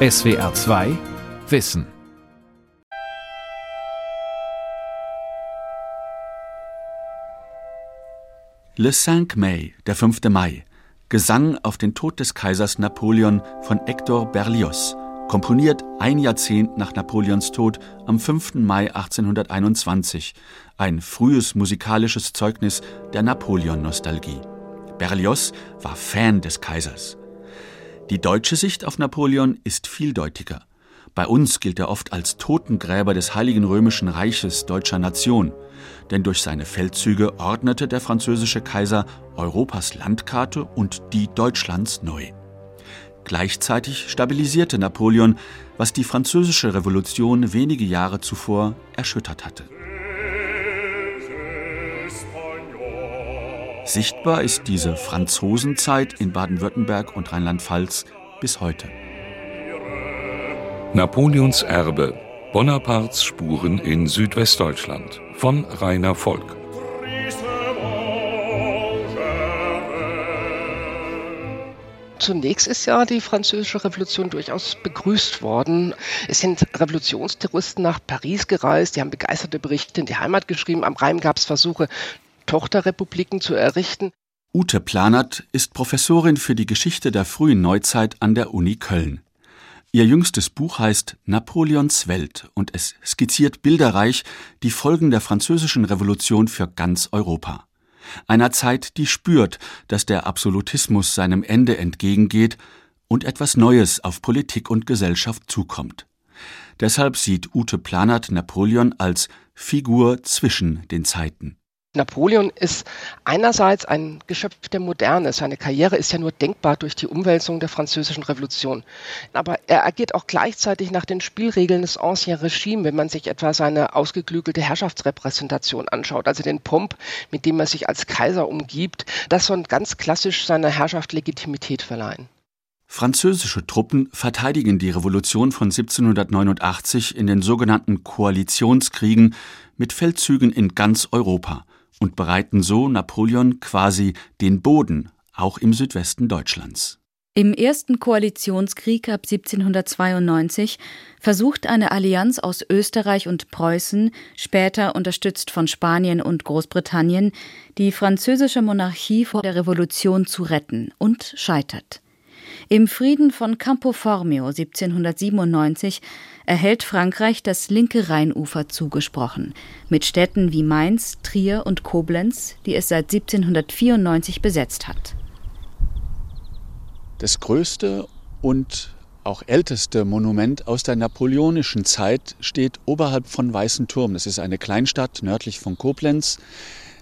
SWR 2 Wissen. Le 5 Mai, der 5. Mai. Gesang auf den Tod des Kaisers Napoleon von Hector Berlioz, komponiert ein Jahrzehnt nach Napoleons Tod am 5. Mai 1821. Ein frühes musikalisches Zeugnis der Napoleon-Nostalgie. Berlioz war Fan des Kaisers. Die deutsche Sicht auf Napoleon ist vieldeutiger. Bei uns gilt er oft als Totengräber des Heiligen Römischen Reiches deutscher Nation, denn durch seine Feldzüge ordnete der französische Kaiser Europas Landkarte und die Deutschlands neu. Gleichzeitig stabilisierte Napoleon, was die französische Revolution wenige Jahre zuvor erschüttert hatte. Sichtbar ist diese Franzosenzeit in Baden-Württemberg und Rheinland-Pfalz bis heute. Napoleons Erbe. Bonapartes Spuren in Südwestdeutschland von Rainer Volk. Zunächst ist ja die französische Revolution durchaus begrüßt worden. Es sind Revolutionsterroristen nach Paris gereist, die haben begeisterte Berichte in die Heimat geschrieben. Am Rhein gab es Versuche, Tochterrepubliken zu errichten. Ute Planert ist Professorin für die Geschichte der frühen Neuzeit an der Uni Köln. Ihr jüngstes Buch heißt Napoleons Welt und es skizziert bilderreich die Folgen der französischen Revolution für ganz Europa. Einer Zeit, die spürt, dass der Absolutismus seinem Ende entgegengeht und etwas Neues auf Politik und Gesellschaft zukommt. Deshalb sieht Ute Planert Napoleon als Figur zwischen den Zeiten. Napoleon ist einerseits ein Geschöpf der Moderne. Seine Karriere ist ja nur denkbar durch die Umwälzung der französischen Revolution. Aber er agiert auch gleichzeitig nach den Spielregeln des Ancien Regime, wenn man sich etwa seine ausgeklügelte Herrschaftsrepräsentation anschaut, also den Pomp, mit dem er sich als Kaiser umgibt. Das soll ganz klassisch seiner Herrschaft Legitimität verleihen. Französische Truppen verteidigen die Revolution von 1789 in den sogenannten Koalitionskriegen mit Feldzügen in ganz Europa und bereiten so Napoleon quasi den Boden, auch im Südwesten Deutschlands. Im ersten Koalitionskrieg ab 1792 versucht eine Allianz aus Österreich und Preußen, später unterstützt von Spanien und Großbritannien, die französische Monarchie vor der Revolution zu retten und scheitert. Im Frieden von Campo Formio 1797 erhält Frankreich das linke Rheinufer zugesprochen, mit Städten wie Mainz, Trier und Koblenz, die es seit 1794 besetzt hat. Das größte und auch älteste Monument aus der napoleonischen Zeit steht oberhalb von Weißen Turm. Das ist eine Kleinstadt nördlich von Koblenz.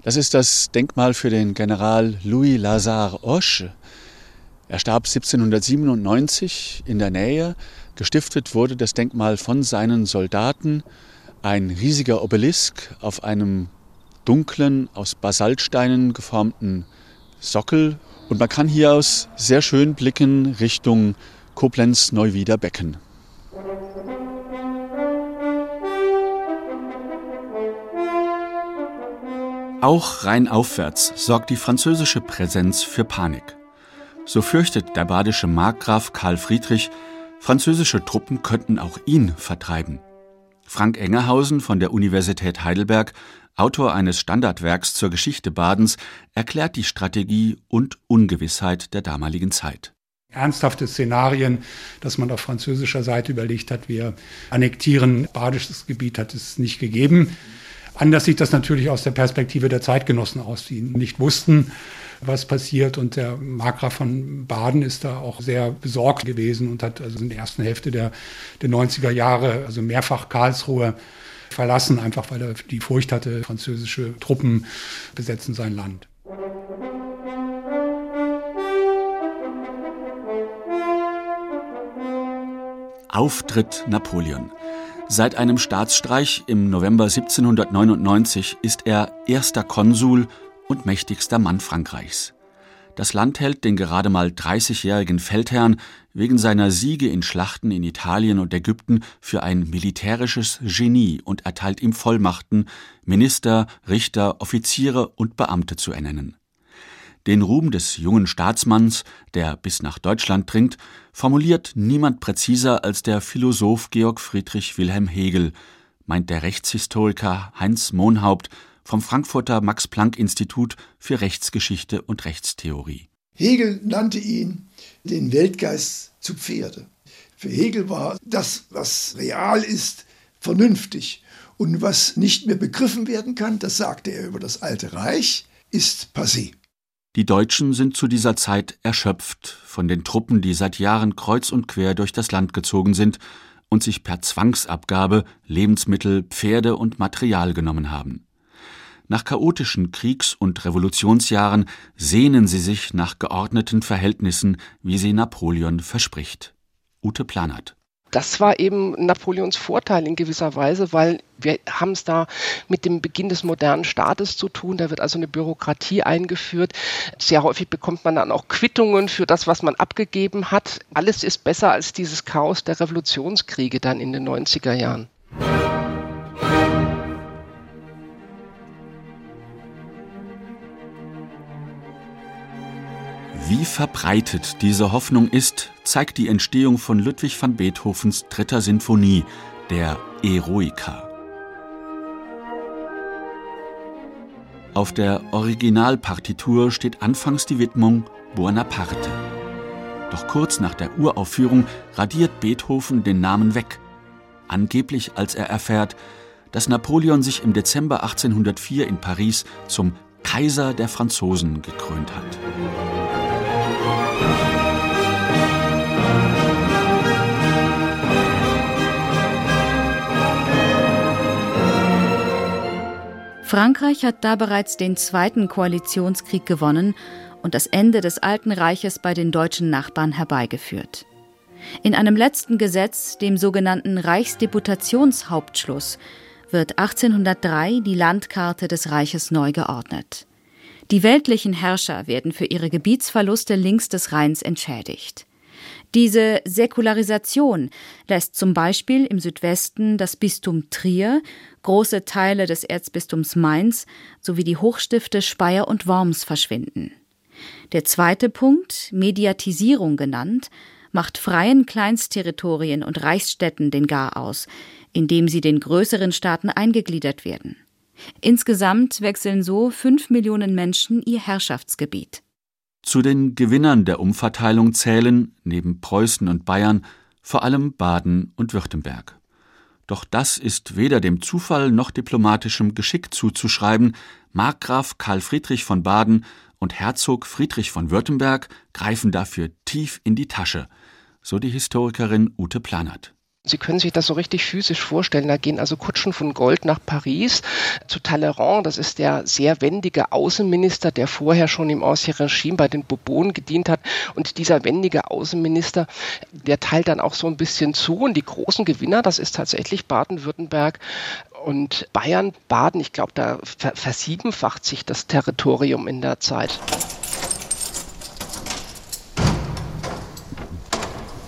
Das ist das Denkmal für den General Louis Lazare Hoche, er starb 1797 in der Nähe. Gestiftet wurde das Denkmal von seinen Soldaten. Ein riesiger Obelisk auf einem dunklen, aus Basaltsteinen geformten Sockel. Und man kann hier aus sehr schön blicken Richtung Koblenz-Neuwieder Becken. Auch rheinaufwärts sorgt die französische Präsenz für Panik. So fürchtet der badische Markgraf Karl Friedrich, französische Truppen könnten auch ihn vertreiben. Frank Engerhausen von der Universität Heidelberg, Autor eines Standardwerks zur Geschichte Badens, erklärt die Strategie und Ungewissheit der damaligen Zeit ernsthafte Szenarien, dass man auf französischer Seite überlegt hat, wir annektieren badisches Gebiet, hat es nicht gegeben. Anders sieht das natürlich aus der Perspektive der Zeitgenossen aus, die nicht wussten, was passiert. Und der Markgraf von Baden ist da auch sehr besorgt gewesen und hat also in der ersten Hälfte der, der 90er Jahre also mehrfach Karlsruhe verlassen, einfach weil er die Furcht hatte, französische Truppen besetzen sein Land. Auftritt Napoleon. Seit einem Staatsstreich im November 1799 ist er erster Konsul und mächtigster Mann Frankreichs. Das Land hält den gerade mal 30-jährigen Feldherrn wegen seiner Siege in Schlachten in Italien und Ägypten für ein militärisches Genie und erteilt ihm Vollmachten, Minister, Richter, Offiziere und Beamte zu ernennen. Den Ruhm des jungen Staatsmanns, der bis nach Deutschland dringt, formuliert niemand präziser als der Philosoph Georg Friedrich Wilhelm Hegel, meint der Rechtshistoriker Heinz Mohnhaupt vom Frankfurter Max Planck Institut für Rechtsgeschichte und Rechtstheorie. Hegel nannte ihn den Weltgeist zu Pferde. Für Hegel war das, was real ist, vernünftig. Und was nicht mehr begriffen werden kann, das sagte er über das Alte Reich, ist passé. Die Deutschen sind zu dieser Zeit erschöpft von den Truppen, die seit Jahren kreuz und quer durch das Land gezogen sind und sich per Zwangsabgabe Lebensmittel, Pferde und Material genommen haben. Nach chaotischen Kriegs- und Revolutionsjahren sehnen sie sich nach geordneten Verhältnissen, wie sie Napoleon verspricht. Ute Planert das war eben Napoleons Vorteil in gewisser Weise, weil wir haben es da mit dem Beginn des modernen Staates zu tun. Da wird also eine Bürokratie eingeführt. Sehr häufig bekommt man dann auch Quittungen für das, was man abgegeben hat. Alles ist besser als dieses Chaos der Revolutionskriege dann in den 90er Jahren. Wie verbreitet diese Hoffnung ist, zeigt die Entstehung von Ludwig van Beethovens dritter Sinfonie, der Eroica. Auf der Originalpartitur steht anfangs die Widmung Buonaparte. Doch kurz nach der Uraufführung radiert Beethoven den Namen weg. Angeblich, als er erfährt, dass Napoleon sich im Dezember 1804 in Paris zum Kaiser der Franzosen gekrönt hat. Frankreich hat da bereits den zweiten Koalitionskrieg gewonnen und das Ende des Alten Reiches bei den deutschen Nachbarn herbeigeführt. In einem letzten Gesetz, dem sogenannten Reichsdeputationshauptschluss, wird 1803 die Landkarte des Reiches neu geordnet. Die weltlichen Herrscher werden für ihre Gebietsverluste links des Rheins entschädigt. Diese Säkularisation lässt zum Beispiel im Südwesten das Bistum Trier, große Teile des Erzbistums Mainz sowie die Hochstifte Speyer und Worms verschwinden. Der zweite Punkt, Mediatisierung genannt, macht freien Kleinstterritorien und Reichsstädten den Gar aus, indem sie den größeren Staaten eingegliedert werden. Insgesamt wechseln so fünf Millionen Menschen ihr Herrschaftsgebiet. Zu den Gewinnern der Umverteilung zählen, neben Preußen und Bayern, vor allem Baden und Württemberg. Doch das ist weder dem Zufall noch diplomatischem Geschick zuzuschreiben. Markgraf Karl Friedrich von Baden und Herzog Friedrich von Württemberg greifen dafür tief in die Tasche, so die Historikerin Ute Planert. Sie können sich das so richtig physisch vorstellen. Da gehen also Kutschen von Gold nach Paris zu Talleyrand. Das ist der sehr wendige Außenminister, der vorher schon im Ancien Regime bei den Bourbonen gedient hat. Und dieser wendige Außenminister, der teilt dann auch so ein bisschen zu. Und die großen Gewinner, das ist tatsächlich Baden-Württemberg und Bayern. Baden, ich glaube, da versiebenfacht sich das Territorium in der Zeit.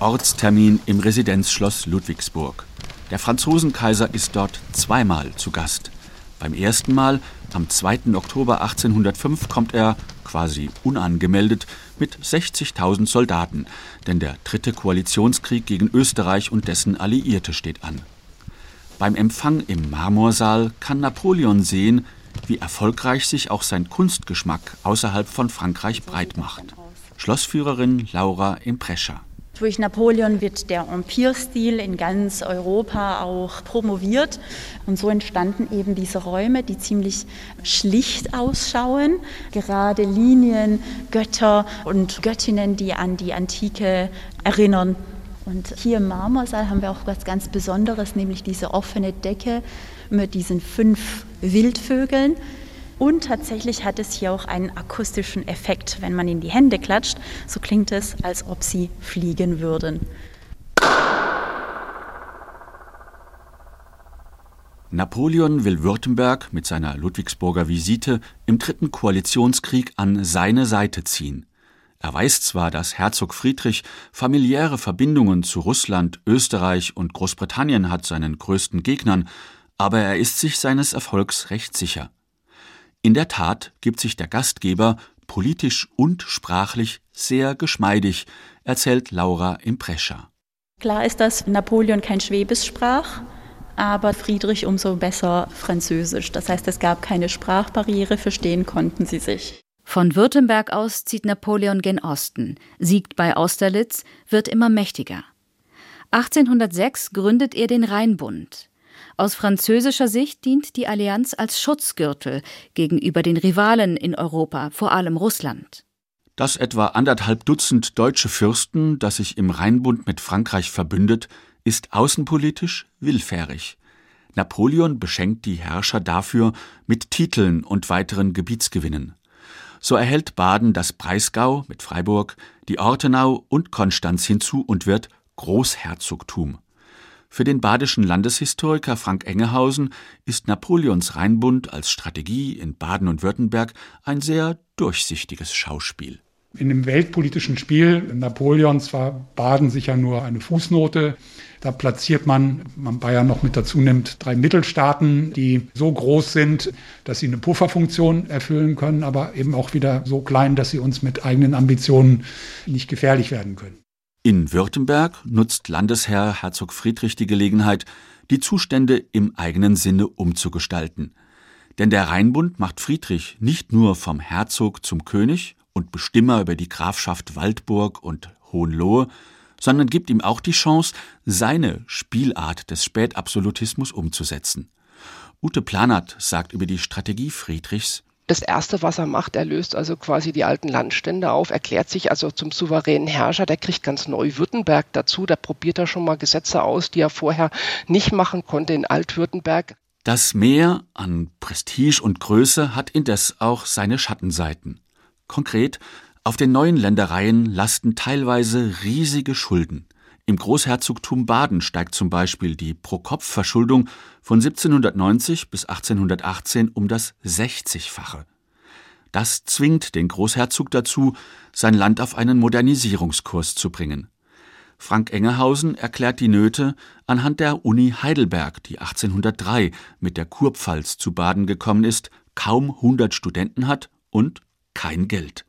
Ortstermin im Residenzschloss Ludwigsburg. Der Franzosenkaiser ist dort zweimal zu Gast. Beim ersten Mal, am 2. Oktober 1805, kommt er, quasi unangemeldet, mit 60.000 Soldaten, denn der dritte Koalitionskrieg gegen Österreich und dessen Alliierte steht an. Beim Empfang im Marmorsaal kann Napoleon sehen, wie erfolgreich sich auch sein Kunstgeschmack außerhalb von Frankreich breit macht. Schlossführerin Laura Imprescha. Durch Napoleon wird der Empire-Stil in ganz Europa auch promoviert. Und so entstanden eben diese Räume, die ziemlich schlicht ausschauen. Gerade Linien, Götter und Göttinnen, die an die Antike erinnern. Und hier im Marmorsaal haben wir auch was ganz Besonderes, nämlich diese offene Decke mit diesen fünf Wildvögeln. Und tatsächlich hat es hier auch einen akustischen Effekt. Wenn man in die Hände klatscht, so klingt es, als ob sie fliegen würden. Napoleon will Württemberg mit seiner Ludwigsburger Visite im dritten Koalitionskrieg an seine Seite ziehen. Er weiß zwar, dass Herzog Friedrich familiäre Verbindungen zu Russland, Österreich und Großbritannien hat, seinen größten Gegnern, aber er ist sich seines Erfolgs recht sicher. In der Tat gibt sich der Gastgeber politisch und sprachlich sehr geschmeidig, erzählt Laura Imprescha. Klar ist, dass Napoleon kein Schwäbisch sprach, aber Friedrich umso besser Französisch. Das heißt, es gab keine Sprachbarriere, verstehen konnten sie sich. Von Württemberg aus zieht Napoleon gen Osten, siegt bei Austerlitz, wird immer mächtiger. 1806 gründet er den Rheinbund. Aus französischer Sicht dient die Allianz als Schutzgürtel gegenüber den Rivalen in Europa, vor allem Russland. Das etwa anderthalb Dutzend deutsche Fürsten, das sich im Rheinbund mit Frankreich verbündet, ist außenpolitisch willfährig. Napoleon beschenkt die Herrscher dafür mit Titeln und weiteren Gebietsgewinnen. So erhält Baden das Breisgau mit Freiburg, die Ortenau und Konstanz hinzu und wird Großherzogtum. Für den badischen Landeshistoriker Frank Engehausen ist Napoleons Rheinbund als Strategie in Baden und Württemberg ein sehr durchsichtiges Schauspiel. In dem weltpolitischen Spiel Napoleons war Baden sicher nur eine Fußnote. Da platziert man, man Bayern noch mit dazu nimmt, drei Mittelstaaten, die so groß sind, dass sie eine Pufferfunktion erfüllen können, aber eben auch wieder so klein, dass sie uns mit eigenen Ambitionen nicht gefährlich werden können. In Württemberg nutzt Landesherr Herzog Friedrich die Gelegenheit, die Zustände im eigenen Sinne umzugestalten. Denn der Rheinbund macht Friedrich nicht nur vom Herzog zum König und Bestimmer über die Grafschaft Waldburg und Hohenlohe, sondern gibt ihm auch die Chance, seine Spielart des Spätabsolutismus umzusetzen. Ute Planert sagt über die Strategie Friedrichs, das Erste, was er macht, er löst also quasi die alten Landstände auf, erklärt sich also zum souveränen Herrscher, der kriegt ganz Neu-Württemberg dazu, da probiert er schon mal Gesetze aus, die er vorher nicht machen konnte in Altwürttemberg. Das Mehr an Prestige und Größe hat indes auch seine Schattenseiten. Konkret, auf den neuen Ländereien lasten teilweise riesige Schulden. Im Großherzogtum Baden steigt zum Beispiel die Pro-Kopf-Verschuldung von 1790 bis 1818 um das 60-fache. Das zwingt den Großherzog dazu, sein Land auf einen Modernisierungskurs zu bringen. Frank Engehausen erklärt die Nöte anhand der Uni Heidelberg, die 1803 mit der Kurpfalz zu Baden gekommen ist, kaum 100 Studenten hat und kein Geld.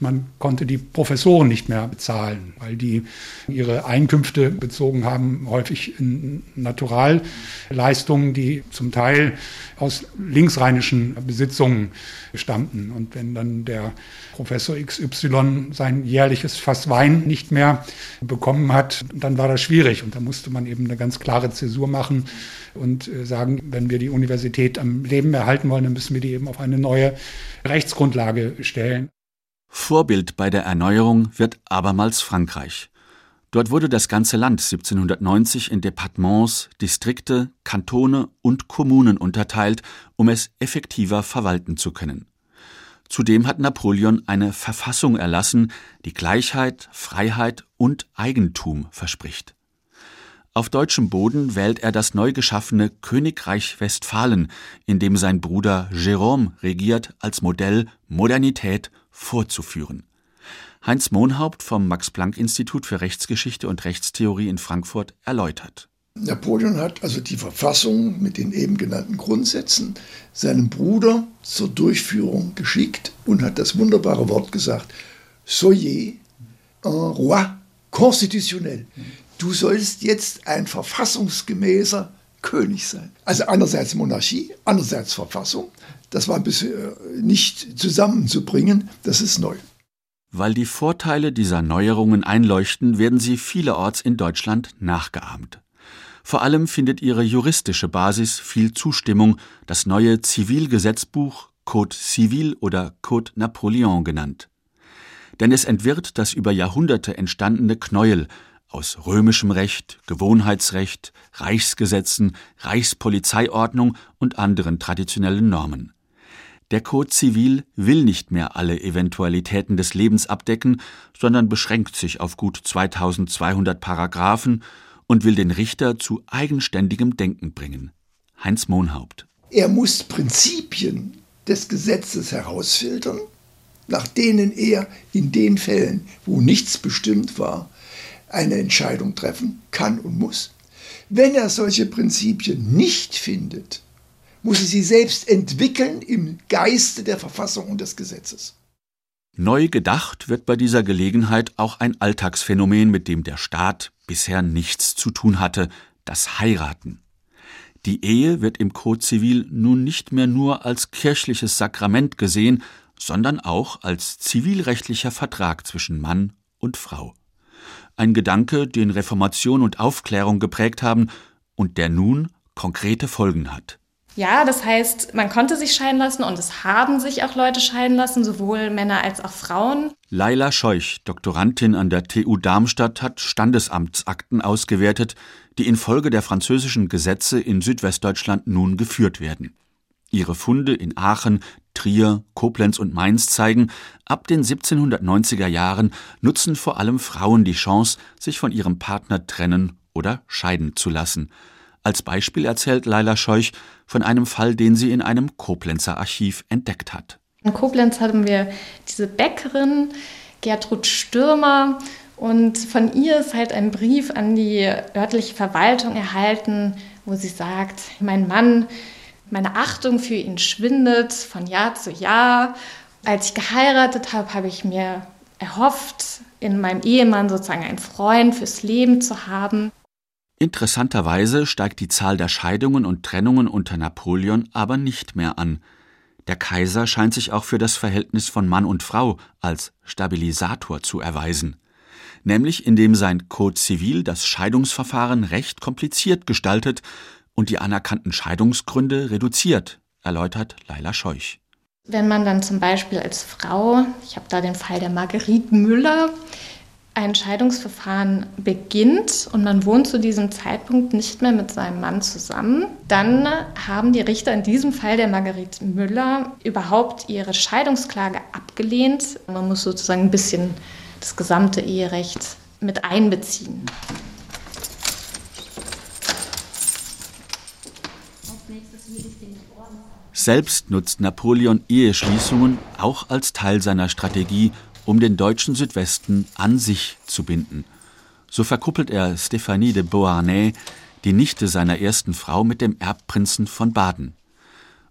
Man konnte die Professoren nicht mehr bezahlen, weil die ihre Einkünfte bezogen haben, häufig in Naturalleistungen, die zum Teil aus linksrheinischen Besitzungen stammten. Und wenn dann der Professor XY sein jährliches Fass Wein nicht mehr bekommen hat, dann war das schwierig. Und da musste man eben eine ganz klare Zäsur machen und äh, sagen, wenn wir die Universität am Leben erhalten wollen, dann müssen wir die eben auf eine neue Rechtsgrundlage stellen. Vorbild bei der Erneuerung wird abermals Frankreich. Dort wurde das ganze Land 1790 in Departements, Distrikte, Kantone und Kommunen unterteilt, um es effektiver verwalten zu können. Zudem hat Napoleon eine Verfassung erlassen, die Gleichheit, Freiheit und Eigentum verspricht. Auf deutschem Boden wählt er das neu geschaffene Königreich Westfalen, in dem sein Bruder Jérôme regiert, als Modell Modernität vorzuführen. Heinz Mohnhaupt vom Max-Planck-Institut für Rechtsgeschichte und Rechtstheorie in Frankfurt erläutert. Napoleon hat also die Verfassung mit den eben genannten Grundsätzen seinem Bruder zur Durchführung geschickt und hat das wunderbare Wort gesagt, soyez un roi constitutionnel. Du sollst jetzt ein verfassungsgemäßer König sein. Also einerseits Monarchie, andererseits Verfassung. Das war bisher nicht zusammenzubringen, das ist neu. Weil die Vorteile dieser Neuerungen einleuchten, werden sie vielerorts in Deutschland nachgeahmt. Vor allem findet ihre juristische Basis viel Zustimmung, das neue Zivilgesetzbuch Code Civil oder Code Napoleon genannt. Denn es entwirrt das über Jahrhunderte entstandene Knäuel aus römischem Recht, Gewohnheitsrecht, Reichsgesetzen, Reichspolizeiordnung und anderen traditionellen Normen. Der Code Zivil will nicht mehr alle Eventualitäten des Lebens abdecken, sondern beschränkt sich auf gut 2200 Paragraphen und will den Richter zu eigenständigem Denken bringen. Heinz Mohnhaupt. Er muss Prinzipien des Gesetzes herausfiltern, nach denen er in den Fällen, wo nichts bestimmt war, eine Entscheidung treffen kann und muss. Wenn er solche Prinzipien nicht findet, muss er sie selbst entwickeln im Geiste der Verfassung und des Gesetzes. Neu gedacht wird bei dieser Gelegenheit auch ein Alltagsphänomen, mit dem der Staat bisher nichts zu tun hatte, das Heiraten. Die Ehe wird im Code Zivil nun nicht mehr nur als kirchliches Sakrament gesehen, sondern auch als zivilrechtlicher Vertrag zwischen Mann und Frau. Ein Gedanke, den Reformation und Aufklärung geprägt haben und der nun konkrete Folgen hat. Ja, das heißt, man konnte sich scheiden lassen und es haben sich auch Leute scheiden lassen, sowohl Männer als auch Frauen. Laila Scheuch, Doktorandin an der TU Darmstadt, hat Standesamtsakten ausgewertet, die infolge der französischen Gesetze in Südwestdeutschland nun geführt werden. Ihre Funde in Aachen, Trier, Koblenz und Mainz zeigen, ab den 1790er Jahren nutzen vor allem Frauen die Chance, sich von ihrem Partner trennen oder scheiden zu lassen. Als Beispiel erzählt Laila Scheuch von einem Fall, den sie in einem Koblenzer Archiv entdeckt hat. In Koblenz hatten wir diese Bäckerin Gertrud Stürmer und von ihr ist halt ein Brief an die örtliche Verwaltung erhalten, wo sie sagt, mein Mann, meine Achtung für ihn schwindet von Jahr zu Jahr. Als ich geheiratet habe, habe ich mir erhofft, in meinem Ehemann sozusagen einen Freund fürs Leben zu haben. Interessanterweise steigt die Zahl der Scheidungen und Trennungen unter Napoleon aber nicht mehr an. Der Kaiser scheint sich auch für das Verhältnis von Mann und Frau als Stabilisator zu erweisen, nämlich indem sein Code Zivil das Scheidungsverfahren recht kompliziert gestaltet und die anerkannten Scheidungsgründe reduziert, erläutert Leila Scheuch. Wenn man dann zum Beispiel als Frau, ich habe da den Fall der Marguerite Müller, ein Scheidungsverfahren beginnt und man wohnt zu diesem Zeitpunkt nicht mehr mit seinem Mann zusammen, dann haben die Richter in diesem Fall der Marguerite Müller überhaupt ihre Scheidungsklage abgelehnt. Man muss sozusagen ein bisschen das gesamte Eherecht mit einbeziehen. Selbst nutzt Napoleon Eheschließungen auch als Teil seiner Strategie, um den deutschen Südwesten an sich zu binden. So verkuppelt er Stephanie de Beauharnais, die Nichte seiner ersten Frau, mit dem Erbprinzen von Baden.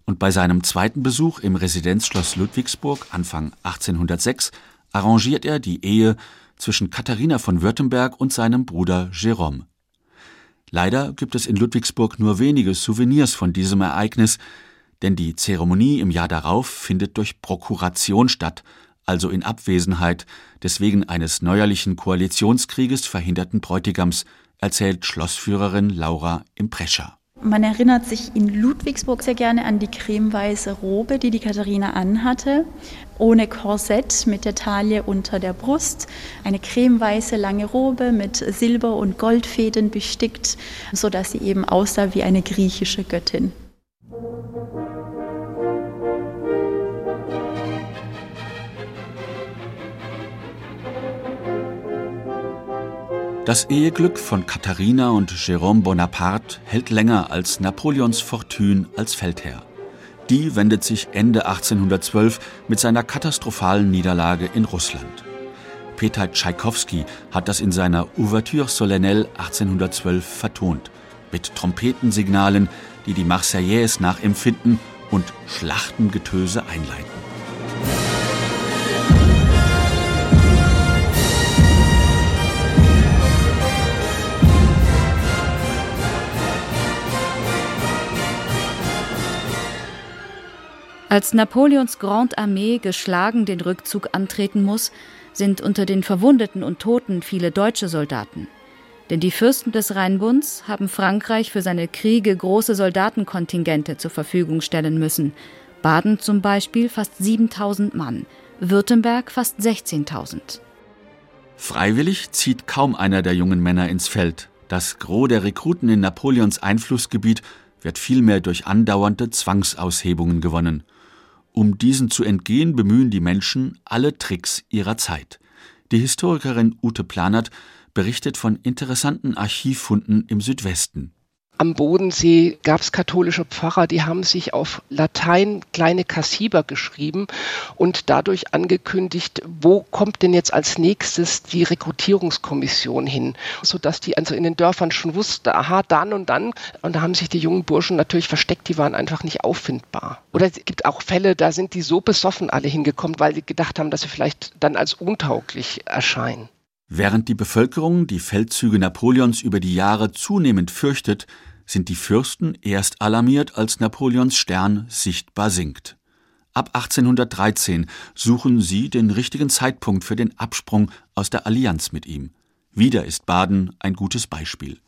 Und bei seinem zweiten Besuch im Residenzschloss Ludwigsburg Anfang 1806 arrangiert er die Ehe zwischen Katharina von Württemberg und seinem Bruder Jérôme. Leider gibt es in Ludwigsburg nur wenige Souvenirs von diesem Ereignis, denn die Zeremonie im Jahr darauf findet durch Prokuration statt, also in Abwesenheit des wegen eines neuerlichen Koalitionskrieges verhinderten Bräutigams, erzählt Schlossführerin Laura Imprescha. Man erinnert sich in Ludwigsburg sehr gerne an die cremeweiße Robe, die die Katharina anhatte, ohne Korsett mit der Taille unter der Brust, eine cremeweiße lange Robe mit Silber- und Goldfäden bestickt, sodass sie eben aussah wie eine griechische Göttin. Das Eheglück von Katharina und Jérôme Bonaparte hält länger als Napoleons Fortune als Feldherr. Die wendet sich Ende 1812 mit seiner katastrophalen Niederlage in Russland. Peter Tschaikowski hat das in seiner Ouverture solennelle 1812 vertont, mit Trompetensignalen, die die Marseillaise nachempfinden und Schlachtengetöse einleiten. Als Napoleons Grande Armee geschlagen den Rückzug antreten muss, sind unter den Verwundeten und Toten viele deutsche Soldaten. Denn die Fürsten des Rheinbunds haben Frankreich für seine Kriege große Soldatenkontingente zur Verfügung stellen müssen. Baden zum Beispiel fast 7000 Mann, Württemberg fast 16.000. Freiwillig zieht kaum einer der jungen Männer ins Feld. Das Gros der Rekruten in Napoleons Einflussgebiet wird vielmehr durch andauernde Zwangsaushebungen gewonnen. Um diesen zu entgehen, bemühen die Menschen alle Tricks ihrer Zeit. Die Historikerin Ute Planert berichtet von interessanten Archivfunden im Südwesten. am Bodensee gab es katholische Pfarrer, die haben sich auf Latein kleine Kassiber geschrieben und dadurch angekündigt, wo kommt denn jetzt als nächstes die Rekrutierungskommission hin, sodass die also in den Dörfern schon wussten, aha, dann und dann. Und da haben sich die jungen Burschen natürlich versteckt, die waren einfach nicht auffindbar. Oder es gibt auch Fälle, da sind die so besoffen alle hingekommen, weil sie gedacht haben, dass sie vielleicht dann als untauglich erscheinen. Während die Bevölkerung die Feldzüge Napoleons über die Jahre zunehmend fürchtet, sind die Fürsten erst alarmiert, als Napoleons Stern sichtbar sinkt. Ab 1813 suchen sie den richtigen Zeitpunkt für den Absprung aus der Allianz mit ihm. Wieder ist Baden ein gutes Beispiel.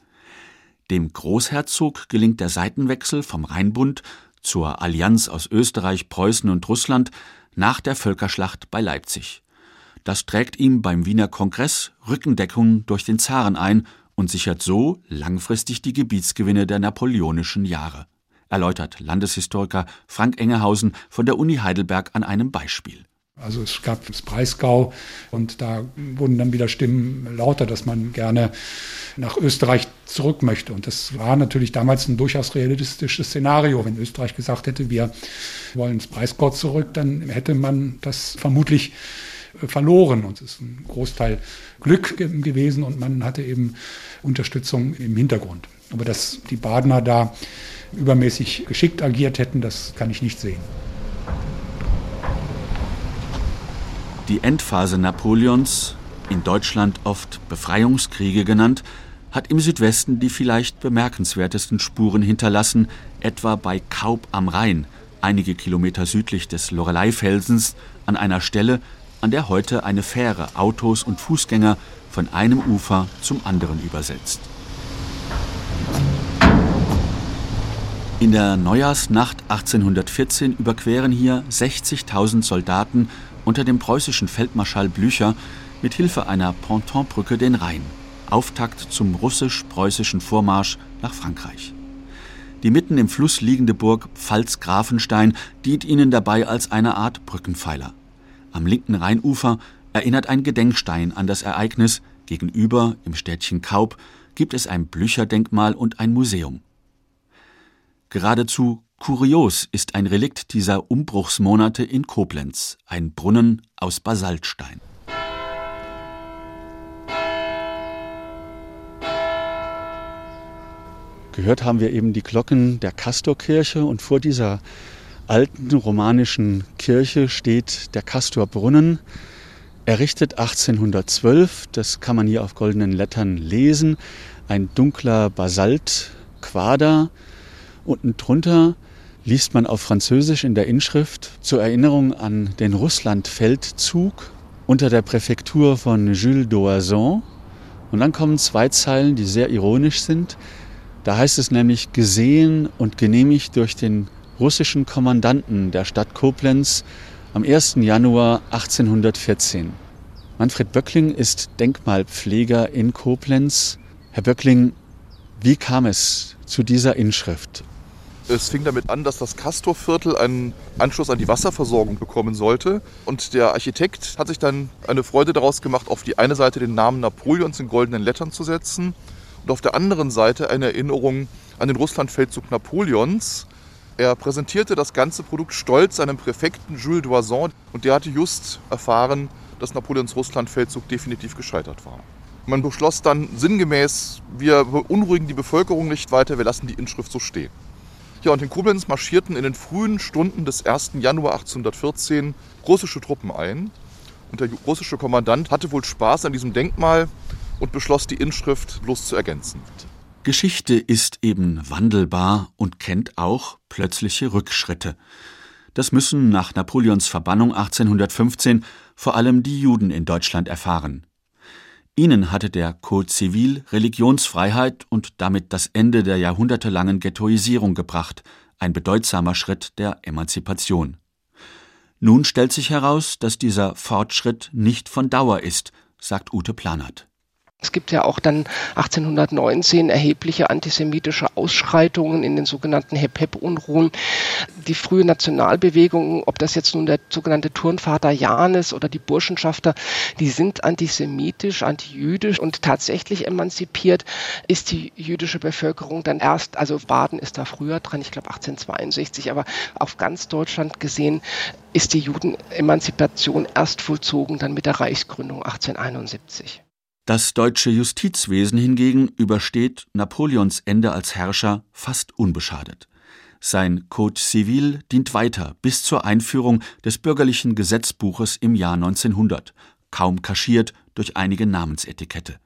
Dem Großherzog gelingt der Seitenwechsel vom Rheinbund zur Allianz aus Österreich, Preußen und Russland nach der Völkerschlacht bei Leipzig. Das trägt ihm beim Wiener Kongress Rückendeckung durch den Zaren ein und sichert so langfristig die Gebietsgewinne der napoleonischen Jahre, erläutert Landeshistoriker Frank Engehausen von der Uni Heidelberg an einem Beispiel. Also es gab das Breisgau und da wurden dann wieder Stimmen lauter, dass man gerne nach Österreich zurück möchte. Und das war natürlich damals ein durchaus realistisches Szenario. Wenn Österreich gesagt hätte, wir wollen ins Breisgau zurück, dann hätte man das vermutlich verloren. Und es ist ein Großteil Glück gewesen und man hatte eben Unterstützung im Hintergrund. Aber dass die Badener da übermäßig geschickt agiert hätten, das kann ich nicht sehen. Die Endphase Napoleons, in Deutschland oft Befreiungskriege genannt, hat im Südwesten die vielleicht bemerkenswertesten Spuren hinterlassen, etwa bei Kaub am Rhein, einige Kilometer südlich des Loreleifelsens, an einer Stelle, an der heute eine Fähre Autos und Fußgänger von einem Ufer zum anderen übersetzt. In der Neujahrsnacht 1814 überqueren hier 60.000 Soldaten unter dem preußischen Feldmarschall Blücher mit Hilfe einer Pontonbrücke den Rhein. Auftakt zum russisch-preußischen Vormarsch nach Frankreich. Die mitten im Fluss liegende Burg Pfalz-Grafenstein dient ihnen dabei als eine Art Brückenpfeiler. Am linken Rheinufer erinnert ein Gedenkstein an das Ereignis, gegenüber im Städtchen Kaub gibt es ein Blücherdenkmal und ein Museum. Geradezu kurios ist ein Relikt dieser Umbruchsmonate in Koblenz, ein Brunnen aus Basaltstein. Gehört haben wir eben die Glocken der Castorkirche und vor dieser alten romanischen Kirche steht der Castorbrunnen, errichtet 1812. Das kann man hier auf goldenen Lettern lesen. Ein dunkler Basaltquader. Unten drunter liest man auf Französisch in der Inschrift zur Erinnerung an den Russlandfeldzug unter der Präfektur von Jules d'Oison. Und dann kommen zwei Zeilen, die sehr ironisch sind. Da heißt es nämlich gesehen und genehmigt durch den russischen Kommandanten der Stadt Koblenz am 1. Januar 1814. Manfred Böckling ist Denkmalpfleger in Koblenz. Herr Böckling, wie kam es zu dieser Inschrift? Es fing damit an, dass das Castorviertel einen Anschluss an die Wasserversorgung bekommen sollte. Und der Architekt hat sich dann eine Freude daraus gemacht, auf die eine Seite den Namen Napoleons in goldenen Lettern zu setzen und auf der anderen Seite eine Erinnerung an den Russlandfeldzug Napoleons, er präsentierte das ganze Produkt stolz seinem Präfekten Jules Doison und der hatte just erfahren, dass Napoleons Russlandfeldzug definitiv gescheitert war. Man beschloss dann sinngemäß, wir beunruhigen die Bevölkerung nicht weiter, wir lassen die Inschrift so stehen. Ja, und in Koblenz marschierten in den frühen Stunden des 1. Januar 1814 russische Truppen ein. Und der russische Kommandant hatte wohl Spaß an diesem Denkmal und beschloss, die Inschrift bloß zu ergänzen. Geschichte ist eben wandelbar und kennt auch plötzliche Rückschritte. Das müssen nach Napoleons Verbannung 1815 vor allem die Juden in Deutschland erfahren. Ihnen hatte der Code Zivil Religionsfreiheit und damit das Ende der jahrhundertelangen Ghettoisierung gebracht, ein bedeutsamer Schritt der Emanzipation. Nun stellt sich heraus, dass dieser Fortschritt nicht von Dauer ist, sagt Ute Planert. Es gibt ja auch dann 1819 erhebliche antisemitische Ausschreitungen in den sogenannten Hep-Hep-Unruhen. Die frühe Nationalbewegung, ob das jetzt nun der sogenannte Turnvater Jan ist oder die Burschenschafter, die sind antisemitisch, antijüdisch und tatsächlich emanzipiert ist die jüdische Bevölkerung dann erst, also Baden ist da früher dran, ich glaube 1862, aber auf ganz Deutschland gesehen ist die Judenemanzipation erst vollzogen dann mit der Reichsgründung 1871. Das deutsche Justizwesen hingegen übersteht Napoleons Ende als Herrscher fast unbeschadet. Sein Code Civil dient weiter bis zur Einführung des bürgerlichen Gesetzbuches im Jahr 1900, kaum kaschiert durch einige Namensetikette.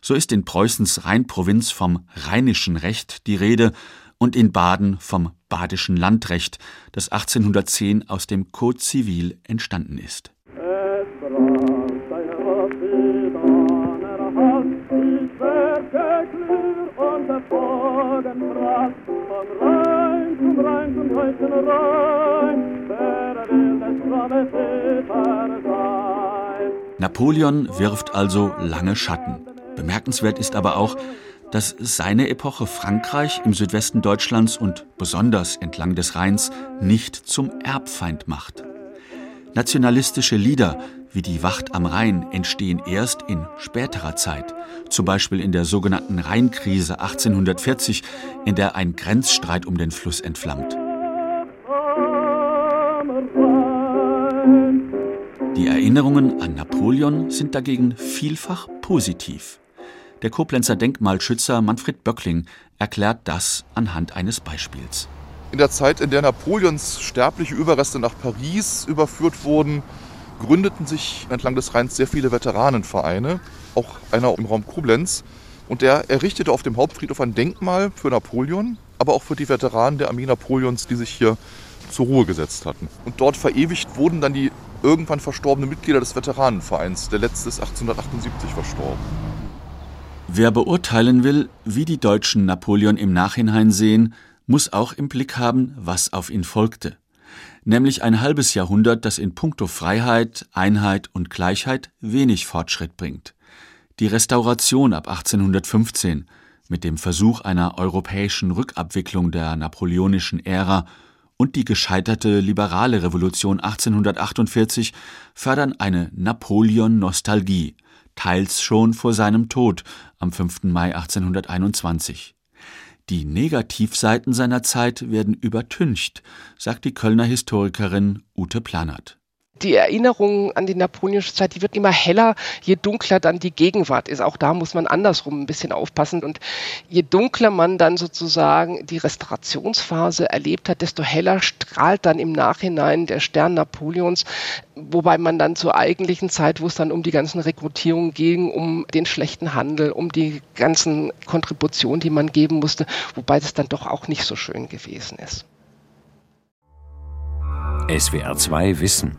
So ist in Preußens Rheinprovinz vom rheinischen Recht die Rede und in Baden vom badischen Landrecht, das 1810 aus dem Code Civil entstanden ist. Napoleon wirft also lange Schatten. Bemerkenswert ist aber auch, dass seine Epoche Frankreich im Südwesten Deutschlands und besonders entlang des Rheins nicht zum Erbfeind macht. Nationalistische Lieder wie die Wacht am Rhein entstehen erst in späterer Zeit, zum Beispiel in der sogenannten Rheinkrise 1840, in der ein Grenzstreit um den Fluss entflammt. Die Erinnerungen an Napoleon sind dagegen vielfach positiv. Der Koblenzer Denkmalschützer Manfred Böckling erklärt das anhand eines Beispiels. In der Zeit, in der Napoleons sterbliche Überreste nach Paris überführt wurden, gründeten sich entlang des Rheins sehr viele Veteranenvereine, auch einer im Raum Koblenz. Und der errichtete auf dem Hauptfriedhof ein Denkmal für Napoleon, aber auch für die Veteranen der Armee Napoleons, die sich hier zur Ruhe gesetzt hatten. Und dort verewigt wurden dann die irgendwann verstorbenen Mitglieder des Veteranenvereins. Der letzte ist 1878 verstorben. Wer beurteilen will, wie die Deutschen Napoleon im Nachhinein sehen, muss auch im Blick haben, was auf ihn folgte. Nämlich ein halbes Jahrhundert, das in puncto Freiheit, Einheit und Gleichheit wenig Fortschritt bringt. Die Restauration ab 1815 mit dem Versuch einer europäischen Rückabwicklung der napoleonischen Ära und die gescheiterte liberale Revolution 1848 fördern eine Napoleon-Nostalgie, teils schon vor seinem Tod am 5. Mai 1821. Die Negativseiten seiner Zeit werden übertüncht, sagt die Kölner Historikerin Ute Planert die Erinnerung an die napoleonische Zeit, die wird immer heller, je dunkler dann die Gegenwart ist. Auch da muss man andersrum ein bisschen aufpassen. Und je dunkler man dann sozusagen die Restaurationsphase erlebt hat, desto heller strahlt dann im Nachhinein der Stern Napoleons, wobei man dann zur eigentlichen Zeit, wo es dann um die ganzen Rekrutierungen ging, um den schlechten Handel, um die ganzen Kontributionen, die man geben musste, wobei das dann doch auch nicht so schön gewesen ist. SWR 2 Wissen